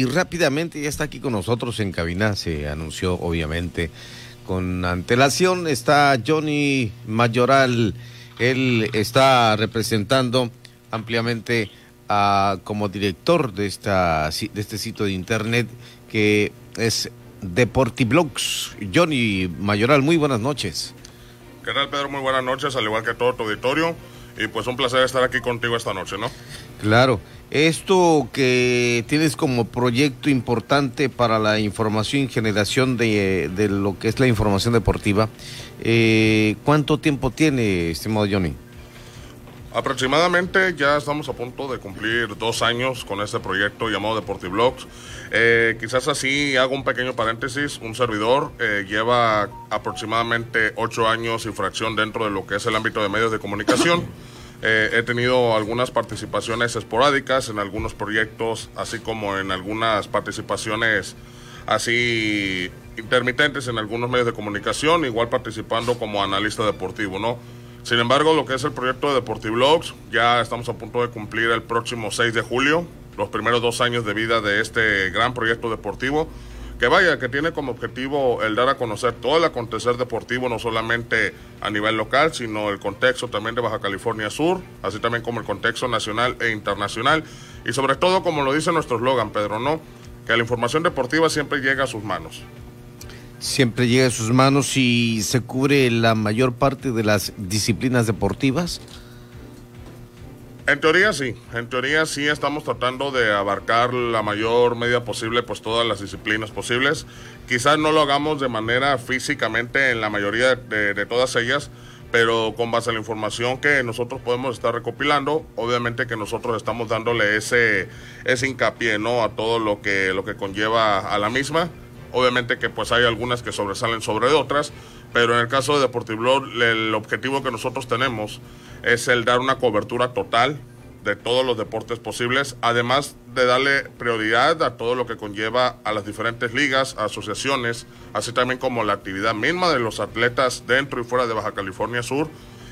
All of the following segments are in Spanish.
Y rápidamente ya está aquí con nosotros en cabina, se anunció obviamente con antelación, está Johnny Mayoral, él está representando ampliamente como director de, esta, de este sitio de internet que es Deportiblogs. Johnny Mayoral, muy buenas noches. ¿Qué tal Pedro? Muy buenas noches, al igual que todo tu auditorio. Y pues un placer estar aquí contigo esta noche, ¿no? Claro. Esto que tienes como proyecto importante para la información y generación de, lo que es la información deportiva, eh, ¿cuánto tiempo tiene, estimado Johnny? Aproximadamente ya estamos a punto de cumplir dos años con este proyecto llamado Deportiblogs. Eh, quizás así hago un pequeño paréntesis. Un servidor eh, lleva aproximadamente ocho años y fracción dentro de lo que es el ámbito de medios de comunicación. Eh, he tenido algunas participaciones esporádicas en algunos proyectos, así como en algunas participaciones así intermitentes en algunos medios de comunicación, igual participando como analista deportivo, ¿no? Sin embargo, lo que es el proyecto de Deportivlogs, ya estamos a punto de cumplir el próximo 6 de julio, los primeros dos años de vida de este gran proyecto deportivo, que vaya, que tiene como objetivo el dar a conocer todo el acontecer deportivo, no solamente a nivel local, sino el contexto también de Baja California Sur, así también como el contexto nacional e internacional, y sobre todo, como lo dice nuestro eslogan, Pedro, ¿no? Que la información deportiva siempre llega a sus manos siempre llega a sus manos y se cubre la mayor parte de las disciplinas deportivas? En teoría sí, en teoría sí estamos tratando de abarcar la mayor medida posible, pues todas las disciplinas posibles. Quizás no lo hagamos de manera físicamente en la mayoría de, de, todas ellas, pero con base a la información que nosotros podemos estar recopilando, obviamente que nosotros estamos dándole ese, ese hincapié ¿no? a todo lo que, lo que conlleva a la misma Obviamente que pues hay algunas que sobresalen sobre otras, pero en el caso de Deportivo el objetivo que nosotros tenemos es el dar una cobertura total de todos los deportes posibles, además de darle prioridad a todo lo que conlleva a las diferentes ligas, asociaciones, así también como la actividad misma de los atletas dentro y fuera de Baja California Sur,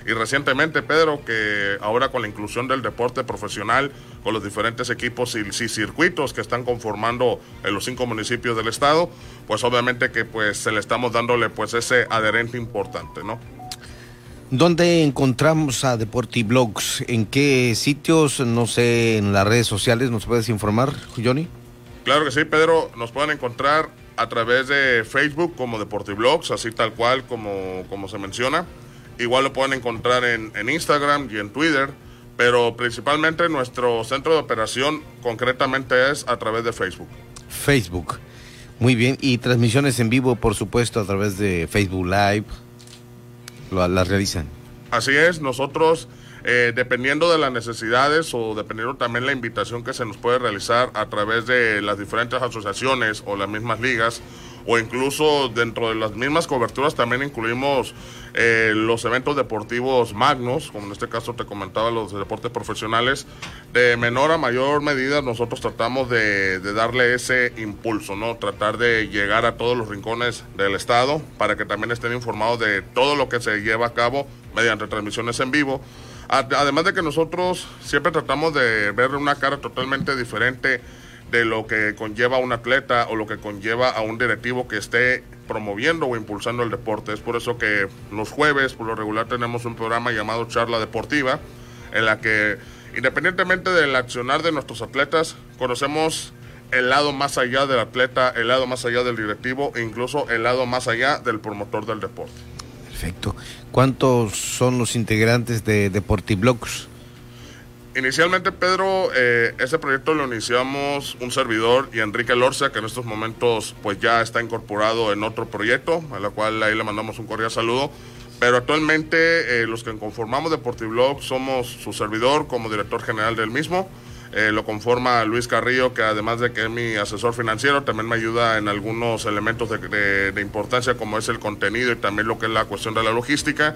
y recientemente, Pedro, que ahora con la inclusión del deporte profesional, con los diferentes equipos y, circuitos que están conformando en los cinco municipios del estado, pues obviamente que pues se le estamos dándole pues ese adherente importante, ¿no? ¿Dónde encontramos a Deportiblogs? ¿En qué sitios? No sé, en las redes sociales, ¿nos puedes informar, Johnny? Claro que sí, Pedro. Nos pueden encontrar a través de Facebook como Deportiblogs, así tal cual como, como se menciona. Igual lo pueden encontrar en, Instagram y en Twitter, pero principalmente nuestro centro de operación concretamente es a través de Facebook. Facebook. Muy bien, y transmisiones en vivo, por supuesto, a través de Facebook Live, las realizan. Así es, nosotros, eh, dependiendo de las necesidades o dependiendo también la invitación que se nos puede realizar a través de las diferentes asociaciones o las mismas ligas, o incluso dentro de las mismas coberturas también incluimos eh, los eventos deportivos magnos, como en este caso te comentaba los deportes profesionales, de menor a mayor medida nosotros tratamos de, darle ese impulso, ¿no? Tratar de llegar a todos los rincones del estado para que también estén informados de todo lo que se lleva a cabo mediante transmisiones en vivo. Además de que nosotros siempre tratamos de ver una cara totalmente diferente de lo que conlleva un atleta o lo que conlleva a un directivo que esté promoviendo o impulsando el deporte. Es por eso que los jueves, por lo regular, tenemos un programa llamado Charla Deportiva, en la que, independientemente del accionar de nuestros atletas, conocemos el lado más allá del atleta, el lado más allá del directivo e incluso el lado más allá del promotor del deporte. Perfecto. ¿Cuántos son los integrantes de Deportiblogs? Inicialmente, Pedro, eh, este proyecto lo iniciamos un servidor y Enrique Lorza, que en estos momentos pues ya está incorporado en otro proyecto, a la cual ahí le mandamos un cordial saludo. Pero actualmente eh, los que conformamos Deportiblog somos su servidor como director general del mismo. Eh, lo conforma Luis Carrillo, que además de que es mi asesor financiero, también me ayuda en algunos elementos de, de importancia como es el contenido y también lo que es la cuestión de la logística.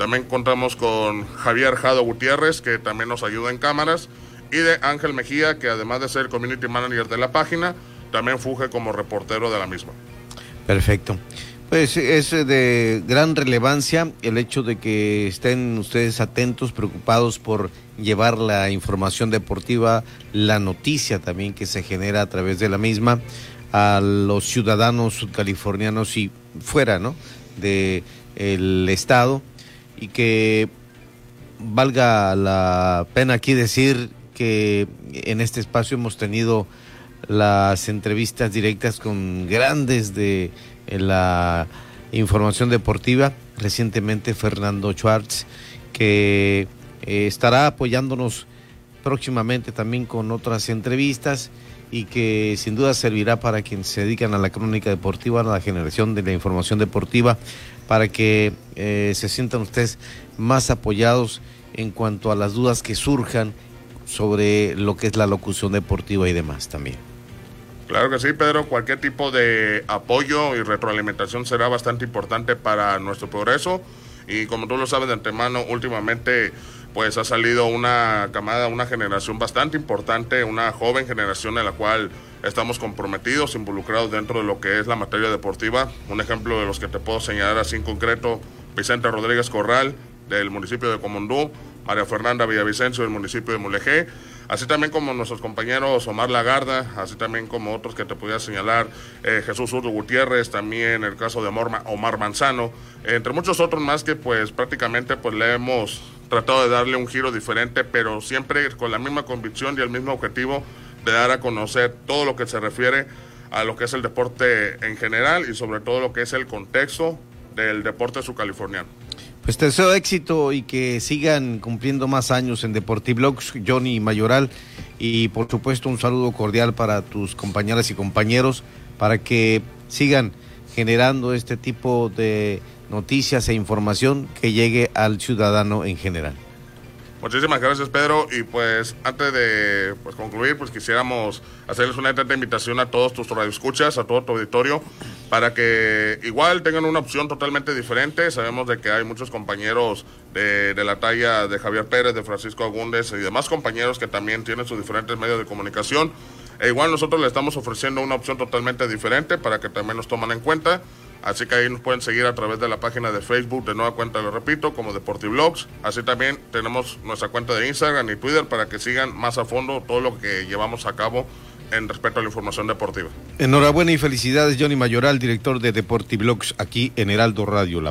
También contamos con Javier Jado Gutiérrez, que también nos ayuda en cámaras, y de Ángel Mejía, que además de ser community manager de la página, también funge como reportero de la misma. Perfecto. Pues es de gran relevancia el hecho de que estén ustedes atentos, preocupados por llevar la información deportiva, la noticia también que se genera a través de la misma a los ciudadanos californianos y fuera, ¿no? De el estado y que valga la pena aquí decir que en este espacio hemos tenido las entrevistas directas con grandes de la información deportiva, recientemente Fernando Schwartz, que eh, estará apoyándonos próximamente también con otras entrevistas y que sin duda servirá para quienes se dedican a la crónica deportiva, a la generación de la información deportiva, para que eh, se sientan ustedes más apoyados en cuanto a las dudas que surjan sobre lo que es la locución deportiva y demás también. Claro que sí, Pedro. Cualquier tipo de apoyo y retroalimentación será bastante importante para nuestro progreso. Y como tú lo sabes de antemano, últimamente pues ha salido una camada, una generación bastante importante, una joven generación en la cual estamos comprometidos, involucrados dentro de lo que es la materia deportiva. Un ejemplo de los que te puedo señalar así en concreto, Vicente Rodríguez Corral, del municipio de Comondú, María Fernanda Villavicencio, del municipio de Mulegé, así también como nuestros compañeros Omar Lagarda, así también como otros que te podía señalar, eh, Jesús Urdo Gutiérrez, también el caso de Omar Manzano, entre muchos otros más que pues prácticamente pues le hemos tratado de darle un giro diferente, pero siempre con la misma convicción y el mismo objetivo de dar a conocer todo lo que se refiere a lo que es el deporte en general y sobre todo lo que es el contexto del deporte subcaliforniano. Pues te deseo éxito y que sigan cumpliendo más años en Deportiblogs, Johnny Mayoral, y por supuesto un saludo cordial para tus compañeras y compañeros para que sigan generando este tipo de noticias e información que llegue al ciudadano en general. Muchísimas gracias Pedro y pues antes de pues, concluir pues quisiéramos hacerles una atenta invitación a todos tus radioescuchas, a todo tu auditorio para que igual tengan una opción totalmente diferente. Sabemos de que hay muchos compañeros de, la talla de Javier Pérez, de Francisco Agúndez y demás compañeros que también tienen sus diferentes medios de comunicación. E igual nosotros le estamos ofreciendo una opción totalmente diferente para que también nos tomen en cuenta. Así que ahí nos pueden seguir a través de la página de Facebook, de nueva cuenta, lo repito, como Deportivlogs. Así también tenemos nuestra cuenta de Instagram y Twitter para que sigan más a fondo todo lo que llevamos a cabo en respecto a la información deportiva. Enhorabuena y felicidades, Johnny Mayoral, director de Deportivlogs aquí en Heraldo Radio. La